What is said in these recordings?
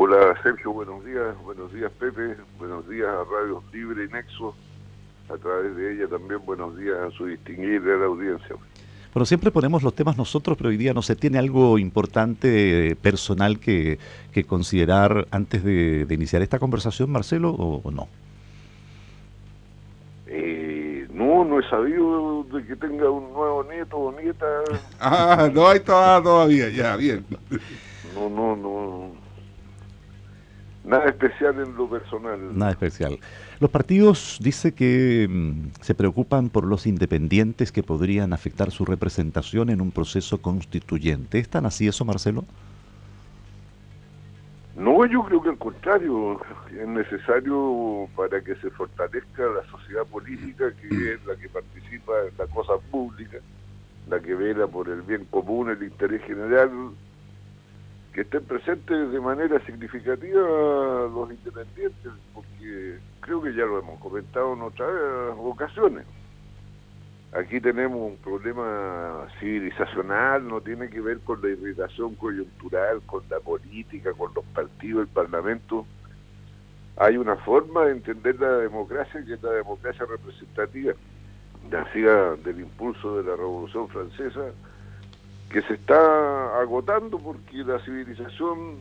Hola Sergio, buenos días, buenos días Pepe, buenos días a Radio Libre y Nexo, a través de ella también buenos días a su distinguida audiencia. Bueno, siempre ponemos los temas nosotros, pero hoy día no se tiene algo importante, personal que, considerar antes de, iniciar esta conversación, Marcelo, o, no? Eh, no, no he sabido de que tenga un nuevo nieto o nieta. ah, no hay todavía, ya, bien. No, no, no. Nada especial en lo personal. Nada especial. Los partidos dice que mm, se preocupan por los independientes que podrían afectar su representación en un proceso constituyente. ¿Es tan así eso, Marcelo? No, yo creo que al contrario, es necesario para que se fortalezca la sociedad política, que es la que participa en la cosa pública, la que vela por el bien común, el interés general, que estén presentes de manera significativa los independientes, porque creo que ya lo hemos comentado en otras ocasiones. Aquí tenemos un problema civilizacional, no tiene que ver con la irritación coyuntural, con la política, con los partidos, el Parlamento. Hay una forma de entender la democracia que es la democracia representativa, nacida del impulso de la Revolución Francesa, que se está agotando porque la civilización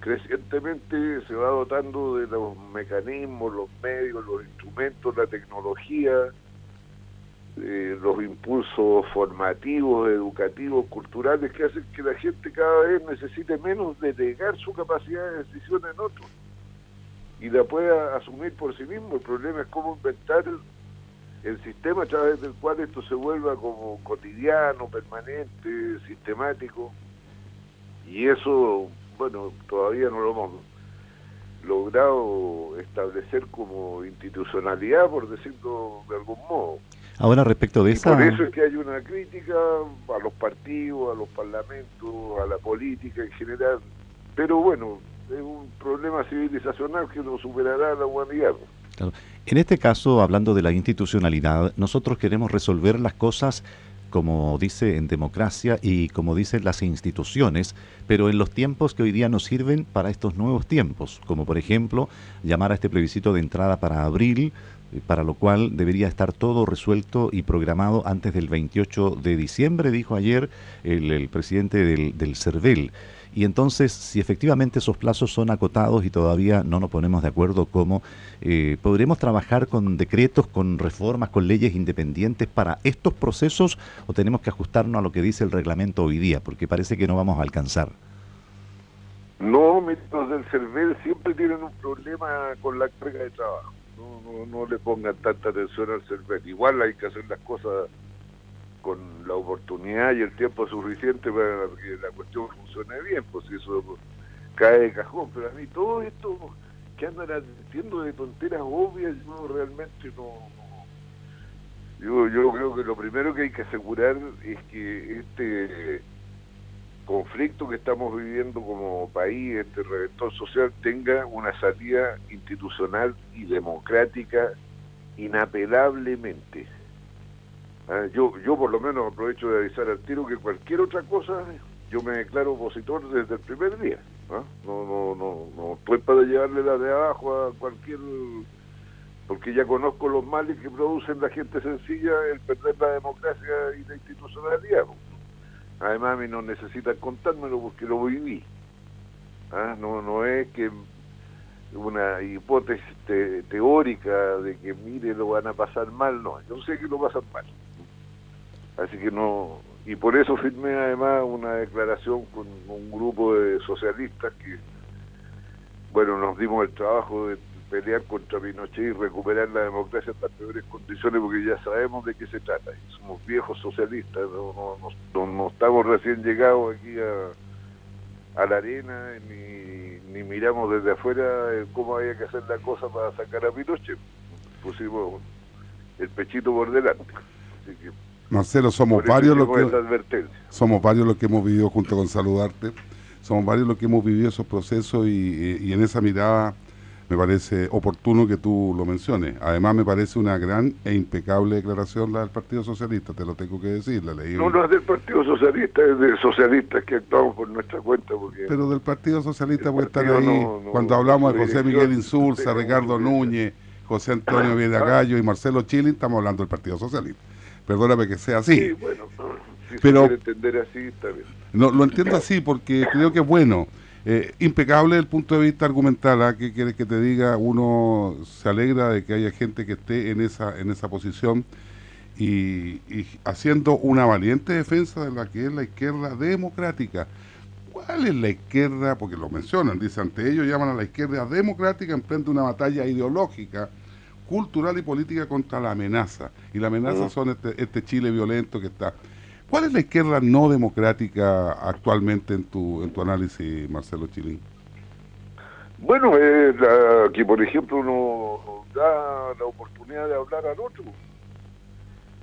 crecientemente se va dotando de los mecanismos, los medios, los instrumentos, la tecnología, eh, los impulsos formativos, educativos, culturales que hacen que la gente cada vez necesite menos delegar su capacidad de decisión en otros y la pueda asumir por sí mismo. El problema es cómo inventar el sistema a través del cual esto se vuelva como cotidiano, permanente, sistemático, y eso, bueno, todavía no lo hemos logrado establecer como institucionalidad, por decirlo de algún modo. Ahora respecto de esa... Por eso es que hay una crítica a los partidos, a los parlamentos, a la política en general, pero bueno, es un problema civilizacional que no superará la humanidad. En este caso, hablando de la institucionalidad, nosotros queremos resolver las cosas como dice en democracia y como dicen las instituciones, pero en los tiempos que hoy día nos sirven para estos nuevos tiempos, como por ejemplo llamar a este plebiscito de entrada para abril, para lo cual debería estar todo resuelto y programado antes del 28 de diciembre, dijo ayer el, presidente del, del CERVEL. Y entonces, si efectivamente esos plazos son acotados y todavía no nos ponemos de acuerdo cómo, eh, ¿podremos trabajar con decretos, con reformas, con leyes independientes para estos procesos o tenemos que ajustarnos a lo que dice el reglamento hoy día? Porque parece que no vamos a alcanzar. No, los del CERVEL siempre tienen un problema con la carga de trabajo. No, no, no le pongan tanta atención al CERVEL. Igual hay que hacer las cosas con la oportunidad y el tiempo suficiente para que la cuestión funcione bien, pues eso cae de cajón. Pero a mí todo esto que andan advirtiendo de tonteras obvias, yo realmente no, yo, yo creo que lo primero que hay que asegurar es que este conflicto que estamos viviendo como país, este reventón social, tenga una salida institucional y democrática inapelablemente. Ah, yo, yo por lo menos aprovecho de avisar al tiro que cualquier otra cosa yo me declaro opositor desde el primer día. No, no, no, no estoy para llevarle la de abajo a cualquier... porque ya conozco los males que producen la gente sencilla el perder la democracia y la institucionalidad. Además a mí no necesitan contármelo porque lo viví. ¿ah? No, no es que una hipótesis teórica de que mire lo van a pasar mal, no, yo sé que lo pasan mal. Así que no, y por eso firmé además una declaración con un grupo de socialistas que, bueno, nos dimos el trabajo de pelear contra Pinochet y recuperar la democracia en las peores condiciones porque ya sabemos de qué se trata. Somos viejos socialistas, no, no, estamos recién llegados aquí a, a la arena ni, ni miramos desde afuera cómo había que hacer la cosa para sacar a Pinochet. Pusimos el pechito por delante. Así que Marcelo, somos varios los que somos varios los que hemos vivido junto con saludarte, somos varios los que hemos vivido esos procesos y, en esa mirada me parece oportuno que tú lo menciones. Además, me parece una gran e impecable declaración la del Partido Socialista, te lo tengo que decir. La leí no, no es del Partido Socialista, es de socialistas que actuamos por nuestra cuenta. Porque Pero del Partido Socialista puede estar ahí. cuando hablamos de José Miguel Insulza, Ricardo Núñez, José Antonio Vidagallo y Marcelo Chile, estamos hablando del Partido Socialista. Perdóname que sea así. Sí, bueno, si Pero, se entender así, está bien. No, lo entiendo así porque creo que es bueno eh, impecable desde el punto de vista argumental, ¿ah? ¿qué quieres que te diga? Uno se alegra de que haya gente que esté en esa, en esa posición y, haciendo una valiente defensa de la que es la izquierda democrática. ¿Cuál es la izquierda? Porque lo mencionan, dicen, ante ellos llaman a la izquierda democrática, emprende una batalla ideológica, cultural y política contra la amenaza. Y la amenaza son este, este Chile violento que está. ¿Cuál es la izquierda no democrática actualmente en tu, en tu análisis, Marcelo Chilín? Bueno, es la que por ejemplo uno da la oportunidad de hablar al otro.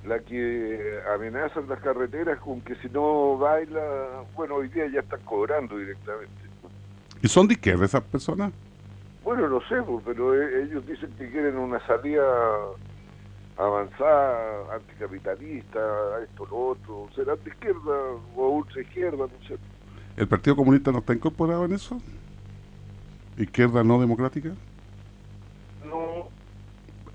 La que amenaza en las carreteras con que si no baila, bueno, hoy día ya están cobrando directamente. ¿Y son de izquierda esas personas? Bueno, no sé, pues, pero e, ellos dicen que quieren una salida avanzada, anticapitalista, esto, lo otro, será de izquierda o ultra izquierda, no sé. ¿El Partido Comunista no está incorporado en eso? ¿Izquierda no democrática? No.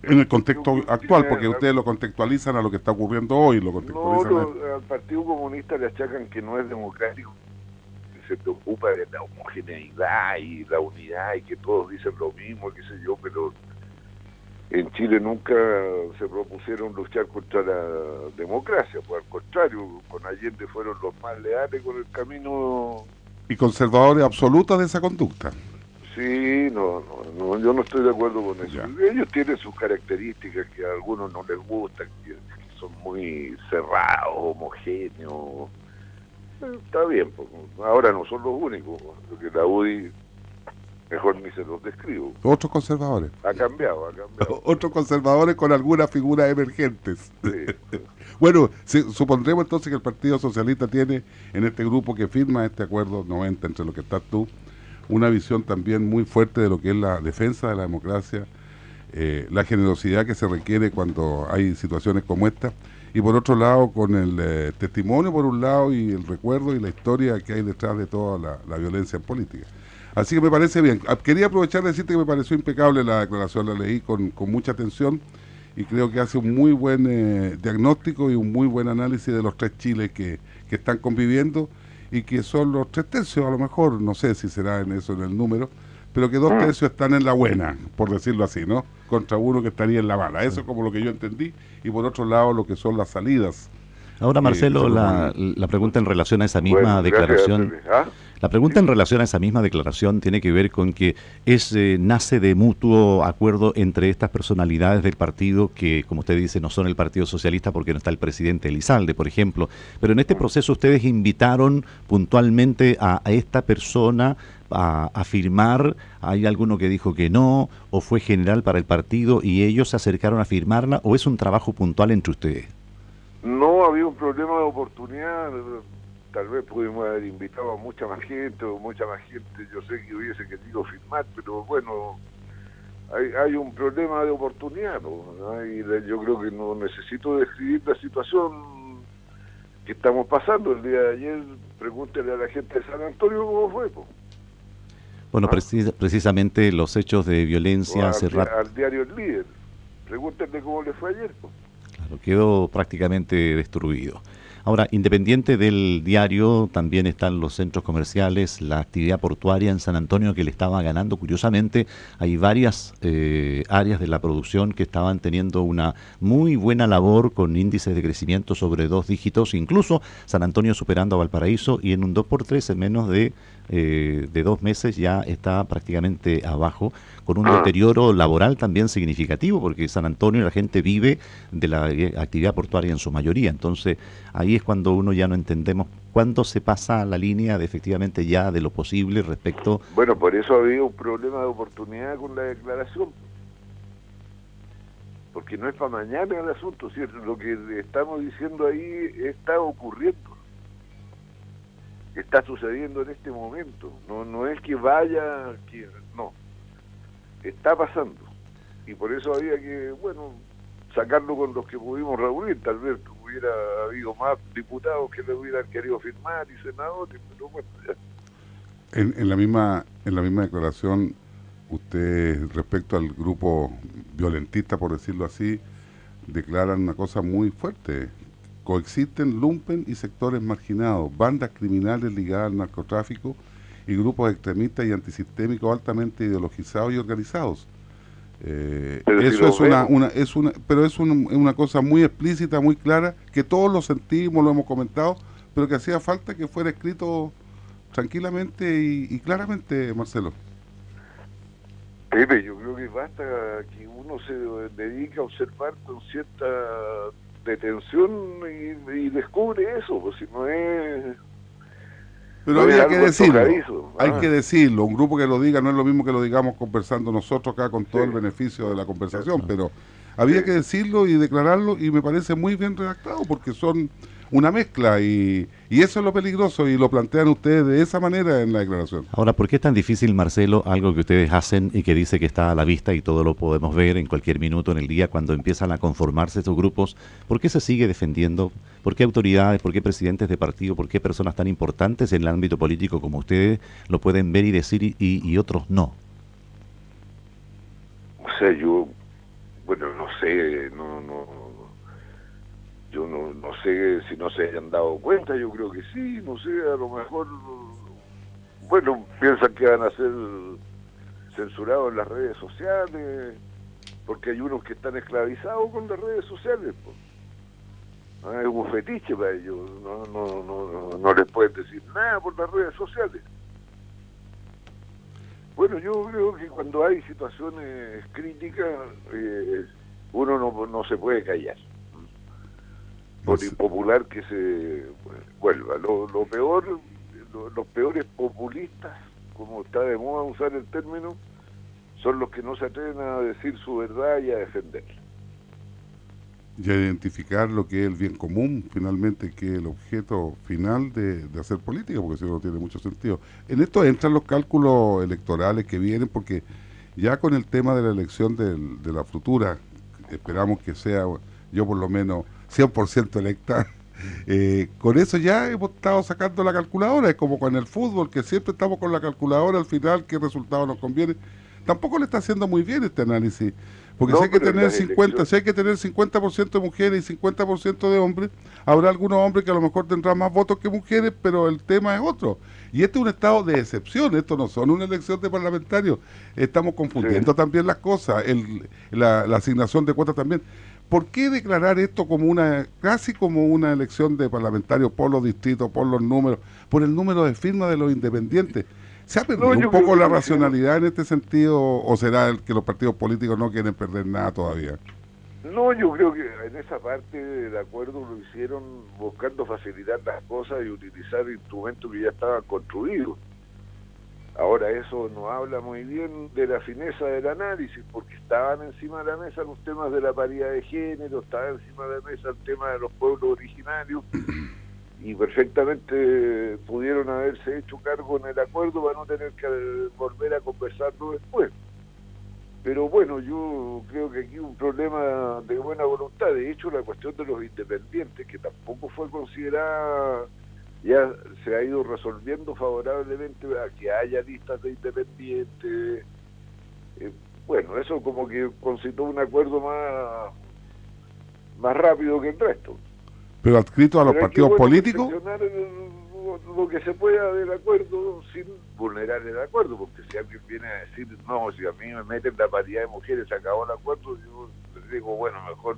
En el contexto actual, porque ustedes lo contextualizan a lo que está ocurriendo hoy, lo contextualizan. No, al Partido Comunista le achacan que no es democrático, que se preocupa de la homogeneidad y la unidad y que todos dicen lo mismo, qué sé yo, pero en Chile nunca se propusieron luchar contra la democracia, pues al contrario, con Allende fueron los más leales con el camino... Y conservadores absolutos de esa conducta. Sí, no, no, yo no estoy de acuerdo con eso. Ellos tienen sus características que a algunos no les gustan, que, son muy cerrados, homogéneos. Está bien, pues, ahora no son los únicos, porque la UDI mejor ni se los describo. Otros conservadores. Ha cambiado, ha cambiado. Otros conservadores con algunas figuras emergentes. bueno, supondremos entonces que el Partido Socialista tiene en este grupo que firma este acuerdo 90 entre lo que estás tú, una visión también muy fuerte de lo que es la defensa de la democracia, eh, la generosidad que se requiere cuando hay situaciones como esta, y por otro lado con el eh, testimonio por un lado y el recuerdo y la historia que hay detrás de toda la, la violencia en política. Así que me parece bien. Ah, quería aprovechar de decirte que me pareció impecable la declaración, la leí con, mucha atención y creo que hace un muy buen eh, diagnóstico y un muy buen análisis de los tres Chiles que, están conviviendo y que son los tres tercios, a lo mejor, no sé si será en eso en el número, pero que dos mm. tercios están en la buena, por decirlo así, ¿no? Contra uno que estaría en la mala. Eso es como lo que yo entendí. Y por otro lado, lo que son las salidas. Ahora, Marcelo, la, la, pregunta en relación a esa misma declaración. La pregunta en relación a esa misma declaración tiene que ver con que es eh, nace de mutuo acuerdo entre estas personalidades del partido que, como usted dice, no son el Partido Socialista porque no está el presidente Elizalde, por ejemplo. Pero en este proceso ustedes invitaron puntualmente a, esta persona a, firmar, hay alguno que dijo que no, o fue general para el partido y ellos se acercaron a firmarla, o es un trabajo puntual entre ustedes? No había un problema de oportunidad, tal vez pudimos haber invitado a mucha más gente o mucha más gente, yo sé que hubiese querido firmar, pero bueno, hay, hay un problema de oportunidad, y yo creo que no necesito describir la situación que estamos pasando el día de ayer, pregúntele a la gente de San Antonio cómo fue. Bueno, ah. precisamente los hechos de violencia al, al diario El Líder, pregúntenle cómo le fue ayer. Claro, quedó prácticamente destruido. Ahora, independiente del diario, también están los centros comerciales, la actividad portuaria en San Antonio que le estaba ganando. Curiosamente, hay varias eh, áreas de la producción que estaban teniendo una muy buena labor con índices de crecimiento sobre dos dígitos, incluso San Antonio superando a Valparaíso y en un 2x3 en menos de eh, de dos meses ya está prácticamente abajo, con un deterioro laboral también significativo, porque San Antonio la gente vive de la eh, actividad portuaria en su mayoría. Entonces ahí es cuando uno ya no entendemos cuándo se pasa la línea de efectivamente ya de lo posible respecto... Bueno, por eso ha habido un problema de oportunidad con la declaración porque no es para mañana el asunto, ¿cierto? Lo que estamos diciendo ahí está ocurriendo está sucediendo en este momento. No, no es que vaya, que, no. está pasando. Y por eso había que, bueno, sacarlo con los que pudimos reunir. Tal vez hubiera habido más diputados que le hubieran querido firmar y senadores, pero bueno, En, en, la misma en la misma declaración, usted respecto al grupo violentista, por decirlo así, declaran una cosa muy fuerte. Coexisten lumpen y sectores marginados, bandas criminales ligadas al narcotráfico y grupos extremistas y antisistémicos altamente ideologizados y organizados. Eh, eso es una, una, es una, pero es una, una, cosa muy explícita, muy clara, que todos lo sentimos, lo hemos comentado, pero que hacía falta que fuera escrito tranquilamente y, y claramente, Marcelo. Pepe, yo creo que basta que uno se dedique a observar con cierta detención y, y descubre eso, pues si no es pero había que decirlo, hay que decirlo, un grupo que lo diga no es lo mismo que lo digamos conversando nosotros acá con todo el beneficio de la conversación, pero había que decirlo y declararlo y me parece muy bien redactado porque son una mezcla y, y, eso es lo peligroso y lo plantean ustedes de esa manera en la declaración. Ahora, ¿por qué es tan difícil, Marcelo, algo que ustedes hacen y que dice que está a la vista y todo lo podemos ver en cualquier minuto en el día cuando empiezan a conformarse estos grupos? ¿Por qué se sigue defendiendo? ¿Por qué autoridades, por qué presidentes de partido, por qué personas tan importantes en el ámbito político como ustedes lo pueden ver y decir y, y otros no? O sea, yo, bueno, no sé, no, no yo no, sé si no se hayan dado cuenta, yo creo que sí, no sé, a lo mejor, bueno, piensan que van a ser censurados en las redes sociales, porque hay unos que están esclavizados con las redes sociales. Pues. Es un fetiche para ellos, no, no, no, no les pueden decir nada por las redes sociales. Bueno, yo creo que cuando hay situaciones críticas, eh, uno no, no se puede callar por impopular que se vuelva. Lo, lo peor, los peores populistas, como está de moda usar el término, son los que no se atreven a decir su verdad y a defenderla. Y a identificar lo que es el bien común, finalmente, que es el objeto final de, de hacer política, porque si no, no tiene mucho sentido. En esto entran los cálculos electorales que vienen, porque ya con el tema de la elección del, de la futura, esperamos que sea, yo por lo menos 100% electa. Eh, con eso ya hemos estado sacando la calculadora, es como con el fútbol, que siempre estamos con la calculadora al final, qué resultado nos conviene. Tampoco le está haciendo muy bien este análisis, porque si hay que tener 50, si hay que tener 50% de mujeres y 50% de hombres, habrá algunos hombres que a lo mejor tendrán más votos que mujeres, pero el tema es otro. Y este es un estado de excepción, esto no son una elección de parlamentarios, estamos confundiendo también las cosas, el, la, la asignación de cuotas también. ¿Por qué declarar esto como una, casi como una elección de parlamentarios por los distritos, por los números, por el número de firmas de los independientes? ¿Se ha perdido un poco la racionalidad en este sentido o será el que los partidos políticos no quieren perder nada todavía? No, yo creo que en esa parte de acuerdo lo hicieron buscando facilitar las cosas y utilizar instrumentos que ya estaban construidos. Ahora eso no habla muy bien de la fineza del análisis, porque estaban encima de la mesa los temas de la paridad de género, estaba encima de la mesa el tema de los pueblos originarios, y perfectamente pudieron haberse hecho cargo en el acuerdo para no tener que volver a conversarlo después. Pero bueno, yo creo que aquí un problema de buena voluntad. De hecho, la cuestión de los independientes, que tampoco fue considerada ya se ha ido resolviendo favorablemente a que haya listas de independientes. Eh, bueno, eso como que concitó un acuerdo más, más rápido que el resto. Pero adscrito a los partidos políticos. Lo, que se pueda del acuerdo sin vulnerar el acuerdo, porque si alguien viene a decir, no, si a mí me meten la paridad de mujeres, se acabó el acuerdo, yo digo, bueno, mejor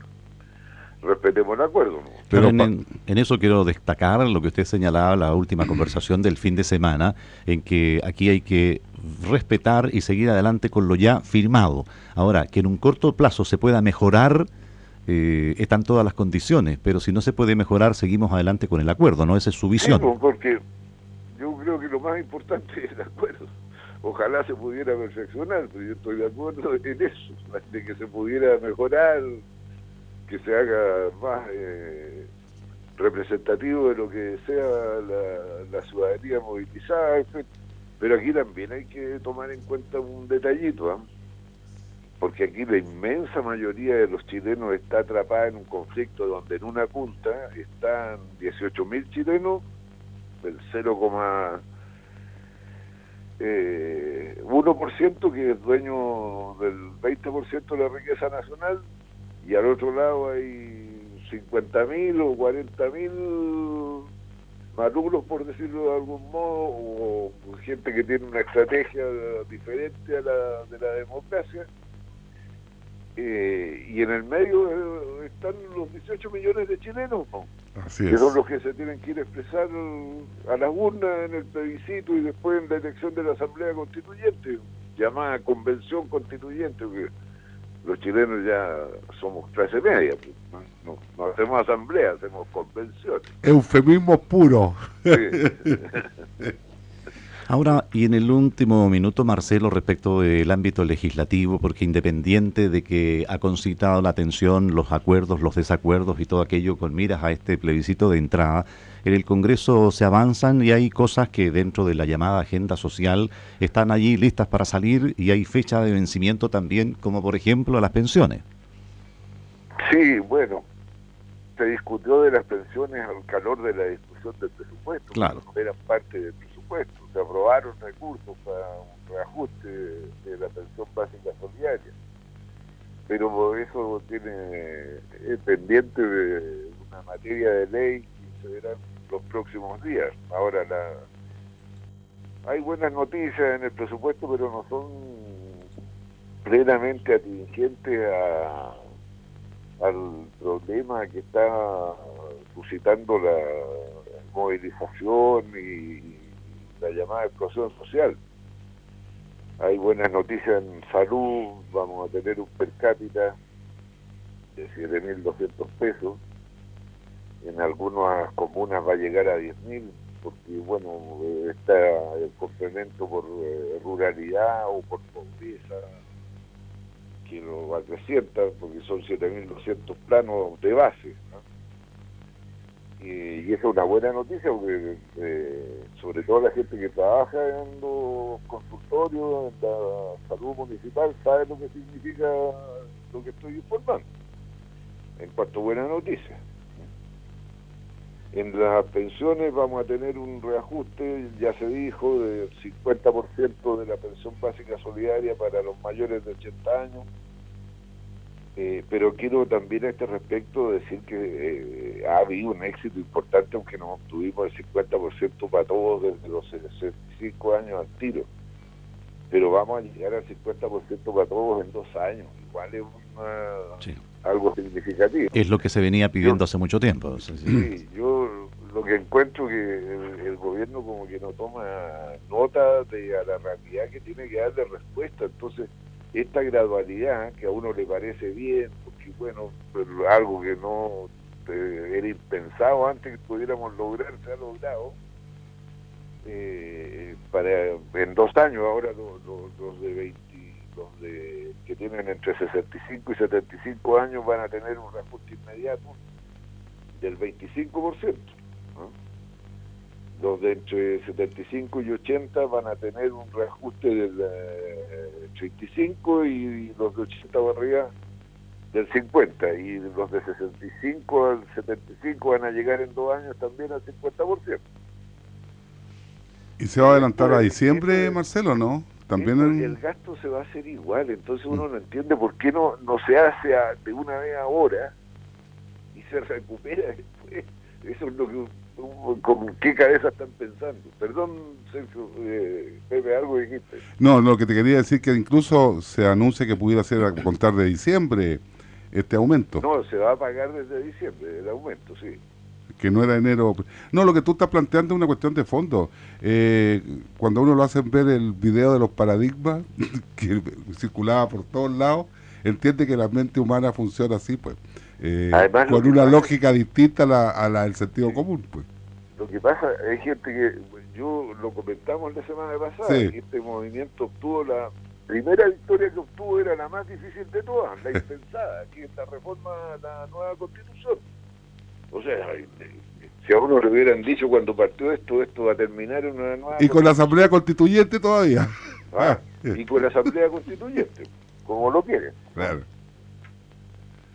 respetemos el acuerdo. Pero en, eso quiero destacar lo que usted señalaba, la última conversación del fin de semana, en que aquí hay que respetar y seguir adelante con lo ya firmado. Ahora, que en un corto plazo se pueda mejorar, eh, están todas las condiciones, pero si no se puede mejorar, seguimos adelante con el acuerdo, ¿no? Esa es su visión. porque yo creo que lo más importante es el acuerdo. Ojalá se pudiera perfeccionar, pero yo estoy de acuerdo en eso, de que se pudiera mejorar que se haga más eh, representativo de lo que sea la, ciudadanía movilizada, Pero aquí también hay que tomar en cuenta un detallito, ¿ah? porque aquí la inmensa mayoría de los chilenos está atrapada en un conflicto donde en una punta están 18.000 chilenos, el 0,1% eh, que es dueño del 20% de la riqueza nacional, y al otro lado hay 50.000 o 40.000 malulos, por decirlo de algún modo, o gente que tiene una estrategia diferente a la de la democracia. Eh, y en el medio eh, están los 18 millones de chilenos, que son los que se tienen que ir a expresar a las urnas en el plebiscito y después en la elección de la Asamblea Constituyente, llamada Convención Constituyente, porque los chilenos ya somos clase media, pues, no, hacemos asamblea, hacemos convenciones. Eufemismo puro. Ahora, y en el último minuto, Marcelo, respecto del ámbito legislativo, porque independiente de que ha concitado la atención los acuerdos, los desacuerdos y todo aquello con miras a este plebiscito de entrada, en el Congreso se avanzan y hay cosas que dentro de la llamada agenda social están allí listas para salir y hay fecha de vencimiento también, como por ejemplo las pensiones. Sí, bueno, se discutió de las pensiones al calor de la discusión del presupuesto, claro. eran parte del presupuesto aprobaron recursos para un reajuste de la pensión básica solidaria. Pero eso tiene pendiente de una materia de ley que se verá los próximos días. Ahora la hay buenas noticias en el presupuesto, pero no son plenamente atingentes a, al problema que está suscitando la movilización y la llamada explosión social. Hay buenas noticias en salud, vamos a tener un per cápita de 7.200 pesos, en algunas comunas va a llegar a 10.000, porque bueno, está el complemento por eh, ruralidad o por pobreza, que lo acrecienta, porque son 7.200 planos de base. Y, esa es una buena noticia porque eh, sobre todo la gente que trabaja en los consultorios, en la salud municipal, sabe lo que significa lo que estoy informando. En cuanto a buena noticia. En las pensiones vamos a tener un reajuste, ya se dijo, del 50% de la pensión básica solidaria para los mayores de 80 años eh, pero quiero también a este respecto decir que eh, ha habido un éxito importante, aunque no obtuvimos el 50% para todos desde los 65 años al tiro. Pero vamos a llegar al 50% para todos en dos años. Igual es algo significativo. Es lo que se venía pidiendo hace mucho tiempo. Sí, yo lo que encuentro que el, el, gobierno como que no toma nota de a la realidad que tiene que darle respuesta. Entonces esta gradualidad que a uno le parece bien, porque bueno, algo que no eh, era impensado antes que pudiéramos lograr, se ha logrado. Eh, para en dos años ahora los, los, de 20 los de que tienen entre 65 y 75 años van a tener un reajuste inmediato del 25% los de entre 75 y 80 van a tener un reajuste del 35 eh, y los de 80 para arriba del 50 y los de 65 al 75 van a llegar en dos años también al 50%. ¿Y se va a adelantar a diciembre, Marcelo, no? También el... gasto se va a hacer igual, entonces uno mm. no entiende por qué no, no se hace de una vez ahora y se recupera después. Eso es lo que ¿Con qué cabeza están pensando? Perdón, Sergio, eh, Pepe, algo dijiste. No, lo que te quería decir que incluso se anuncia que pudiera ser a contar de diciembre este aumento. No, se va a pagar desde diciembre el aumento, sí. Que no era enero. No, lo que tú estás planteando es una cuestión de fondo. Eh, cuando uno lo hace ver el video de los paradigmas que circulaba por todos lados, entiende que la mente humana funciona así, pues. Eh, con una lógica distinta a la, del sentido común. pues Lo que pasa, hay gente que, yo lo comentamos la semana pasada, que este movimiento obtuvo la primera victoria que obtuvo era la más difícil de todas, la impensada, que es la reforma la nueva constitución. O sea, si a uno le hubieran dicho cuando partió esto, esto va a terminar en una nueva... Y con la asamblea constituyente todavía. Ah, y con la asamblea constituyente como lo quieren. Claro.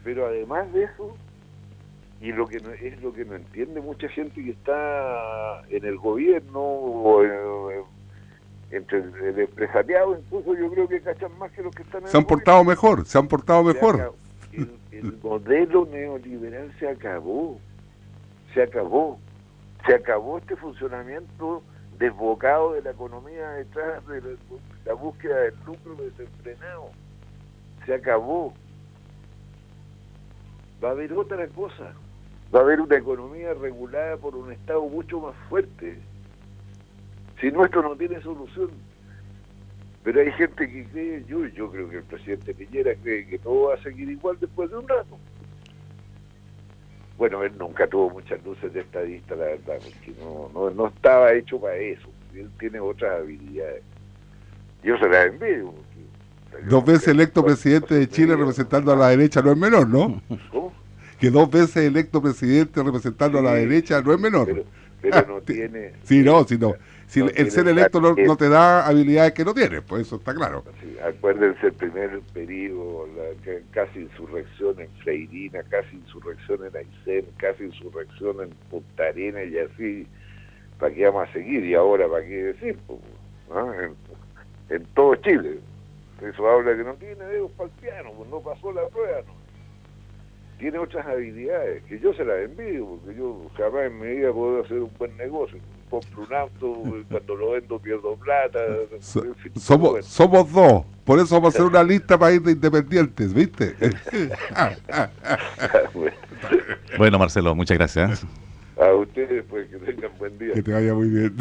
Pero además de eso, y lo que no, es lo que no entiende mucha gente que está en el gobierno o en- entre el empresariado, incluso yo creo que cachan más que los que están en Se han el portado mejor, se han portado gobierno. Se mejor. El, el modelo neoliberal se acabó, se acabó, se acabó este funcionamiento desbocado de la economía detrás de la, la búsqueda del lucro desenfrenado. Se acabó. Va a haber otra cosa. Va a haber una economía regulada por un Estado mucho más fuerte. Si nuestro no tiene solución. Pero hay gente que cree, yo, yo creo que el presidente Piñera cree que todo va a seguir igual después de un rato. Bueno, él nunca tuvo muchas luces de estadista, la verdad, porque no, no, no estaba hecho para eso. Él tiene otras habilidades. Yo se las envío. Dos veces electo presidente de Chile representando a la derecha no es menor, ¿no? Que dos veces electo presidente representando a la derecha no es menor. Pero, pero no tiene... Sí, no, sí, no. Si No el ser electo no, te da habilidades que no tienes, pues eso está claro. Sí, acuérdense el primer periodo, la casi insurrección en Freirina, casi insurrección en Aysén, casi insurrección en Punta Arenas y así, ¿para qué vamos a seguir? Y ahora, ¿para qué decir? ¿No? En, en todo Chile. Eso habla que no tiene dedos para el piano, pues no pasó la prueba, ¿no? Tiene otras habilidades, que yo se las envío, porque yo jamás en mi vida puedo hacer un buen negocio. Compro un auto, cuando lo vendo pierdo plata. So- en fin, somos, bueno. somos dos, por eso vamos a hacer una lista para ir de independientes, ¿viste? Bueno, Bueno, Marcelo, muchas gracias. a ustedes, pues que tengan buen día. que te vaya muy bien.